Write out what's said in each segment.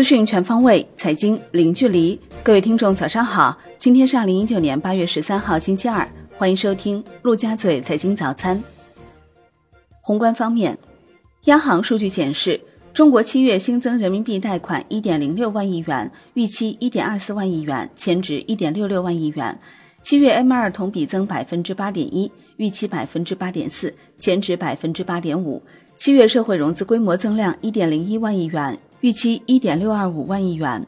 资讯全方位，财经零距离。各位听众，早上好！今天是二零一九年八月十三号，星期二，欢迎收听陆家嘴财经早餐。宏观方面，央行数据显示，中国七月新增人民币贷款一点零六万亿元，预期一点二四万亿元，前值一点六六万亿元。七月 M 二同比增百分之八点一，预期百分之八点四，前值百分之八点五。七月社会融资规模增量一点零一万亿元，预期一点六二五万亿元。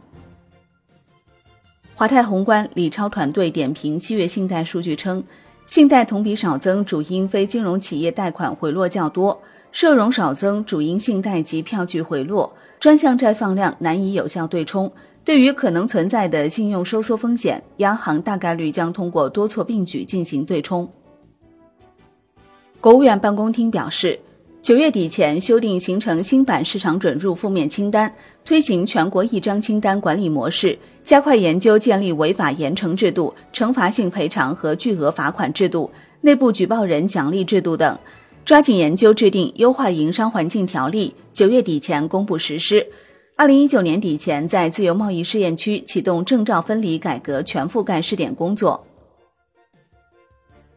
华泰宏观李超团队点评七月信贷数据称，信贷同比少增主因非金融企业贷款回落较多，社融少增主因信贷及票据回落，专项债放量难以有效对冲。对于可能存在的信用收缩风险，央行大概率将通过多措并举进行对冲。国务院办公厅表示，九月底前修订形成新版市场准入负面清单，推行全国一张清单管理模式，加快研究建立违法严惩制度、惩罚性赔偿和巨额罚款制度、内部举报人奖励制度等，抓紧研究制定优化营商环境条例，九月底前公布实施。二零一九年底前，在自由贸易试验区启动证照分离改革全覆盖试点工作。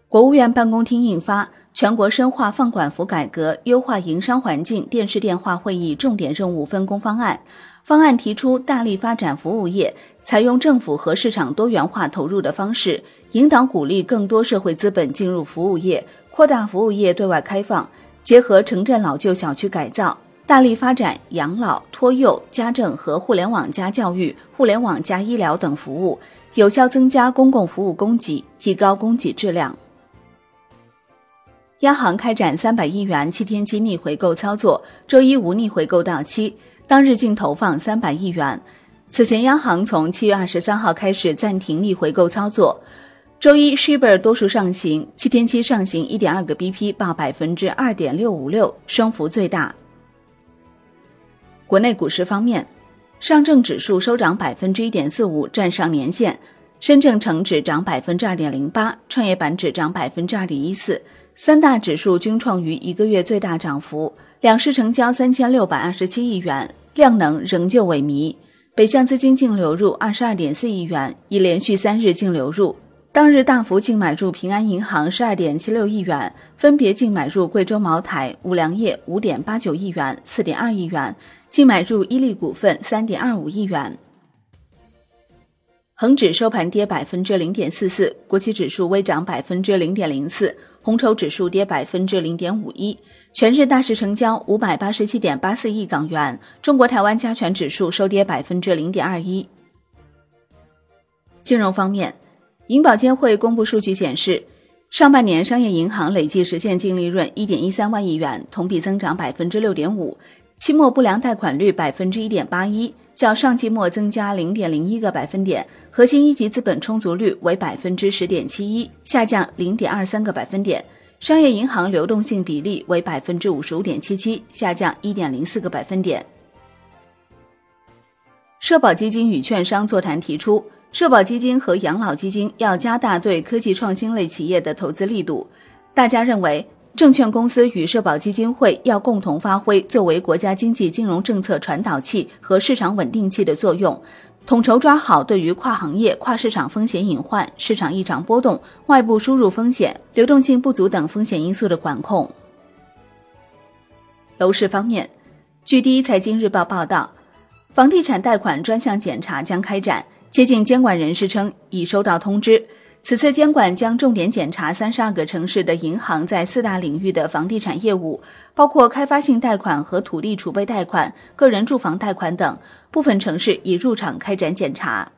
国务院办公厅印发《全国深化放管服改革、优化营商环境电视电话会议重点任务分工方案》，方案提出大力发展服务业，采用政府和市场多元化投入的方式，引导鼓励更多社会资本进入服务业，扩大服务业对外开放，结合城镇老旧小区改造。大力发展养老、托幼、家政和互联网加教育、互联网加医疗等服务，有效增加公共服务供给，提高供给质量。央行开展三百亿元七天期逆回购操作，周一无逆回购到期，当日净投放三百亿元。此前，央行从七月二十三号开始暂停逆回购操作。周一，Shibor 多数上行，七天期上行一点二个 BP，报百分之二点六五六，升幅最大。国内股市方面，上证指数收涨百分之一点四五，站上年线；深证成指涨百分之二点零八，创业板指涨百分之二点一四，三大指数均创于一个月最大涨幅。两市成交三千六百二十七亿元，量能仍旧萎靡。北向资金净流入二十二点四亿元，已连续三日净流入。当日大幅净买入平安银行十二点七六亿元，分别净买入贵州茅台、五粮液五点八九亿元、四点二亿元。净买入伊利股份三点二五亿元。恒指收盘跌百分之零点四四，国企指数微涨百分之零点零四，红筹指数跌百分之零点五一。全日大市成交五百八十七点八四亿港元。中国台湾加权指数收跌百分之零点二一。金融方面，银保监会公布数据显示，上半年商业银行累计实现净利润一点一三万亿元，同比增长百分之六点五。期末不良贷款率百分之一点八一，较上季末增加零点零一个百分点；核心一级资本充足率为百分之十点七一，下降零点二三个百分点；商业银行流动性比例为百分之五十五点七七，下降一点零四个百分点。社保基金与券商座谈提出，社保基金和养老基金要加大对科技创新类企业的投资力度。大家认为。证券公司与社保基金会要共同发挥作为国家经济金融政策传导器和市场稳定器的作用，统筹抓好对于跨行业、跨市场风险隐患、市场异常波动、外部输入风险、流动性不足等风险因素的管控。楼市方面，据第一财经日报报道，房地产贷款专项检查将开展，接近监管人士称已收到通知。此次监管将重点检查三十二个城市的银行在四大领域的房地产业务，包括开发性贷款和土地储备贷款、个人住房贷款等。部分城市已入场开展检查。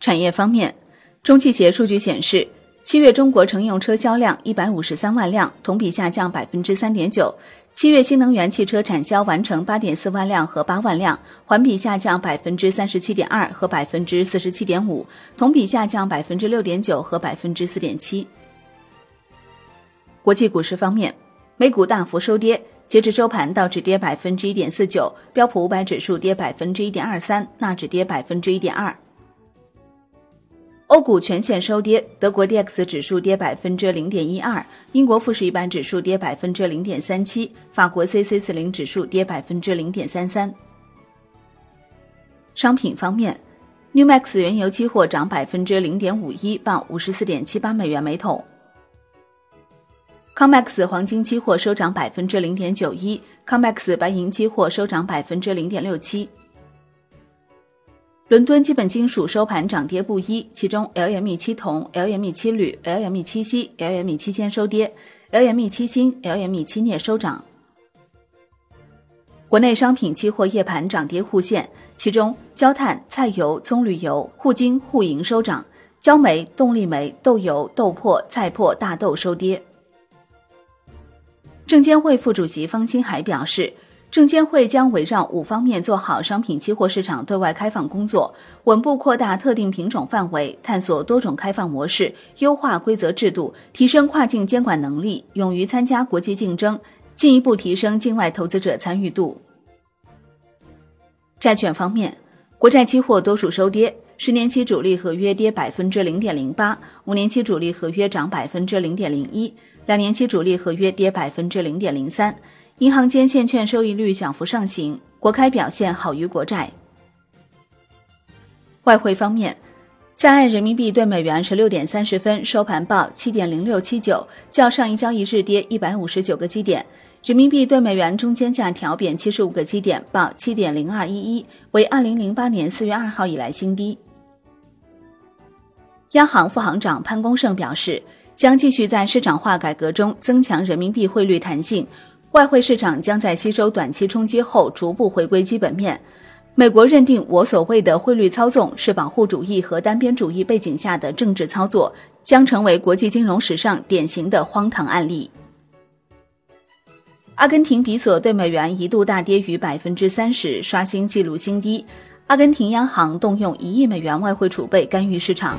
产业方面，中汽协数据显示，七月中国乘用车销量一百五十三万辆，同比下降百分之三点九。七月新能源汽车产销完成八点四万辆和八万辆，环比下降百分之三十七点二和百分之四十七点五，同比下降百分之六点九和百分之四点七。国际股市方面，美股大幅收跌，截至收盘，道指跌百分之一点四九，标普五百指数跌百分之一点二三，纳指跌百分之一点二。欧股全线收跌，德国 D X 指数跌百分之零点一二，英国富时一百指数跌百分之零点三七，法国 C C 四零指数跌百分之零点三三。商品方面，New Max 原油期货涨百分之零点五一，报五十四点七八美元每桶。COMEX 黄金期货收涨百分之零点九一，COMEX 白银期货收涨百分之零点六七。伦敦基本金属收盘涨跌不一，其中 LME 七铜、LME 七铝、LME 七锡、LME 七铅收跌，LME 七锌、LME 七镍收涨。国内商品期货夜盘涨跌互现，其中焦炭、菜油、棕榈油、沪金、沪银收涨，焦煤、动力煤、豆油、豆粕、菜粕、大豆收跌。证监会副主席方星海表示。证监会将围绕五方面做好商品期货市场对外开放工作，稳步扩大特定品种范围，探索多种开放模式，优化规则制度，提升跨境监管能力，勇于参加国际竞争，进一步提升境外投资者参与度。债券方面，国债期货多数收跌，十年期主力合约跌百分之零点零八，五年期主力合约涨百分之零点零一，两年期主力合约跌百分之零点零三。银行间现券收益率小幅上行，国开表现好于国债。外汇方面，在岸人民币对美元十六点三十分收盘报七点零六七九，较上一交易日跌一百五十九个基点。人民币对美元中间价调贬七十五个基点，报七点零二一一，为二零零八年四月二号以来新低。央行副行长潘功胜表示，将继续在市场化改革中增强人民币汇率弹性。外汇市场将在吸收短期冲击后逐步回归基本面。美国认定我所谓的汇率操纵是保护主义和单边主义背景下的政治操作，将成为国际金融史上典型的荒唐案例。阿根廷比索对美元一度大跌逾百分之三十，刷新纪录新低。阿根廷央行动用一亿美元外汇储备干预市场。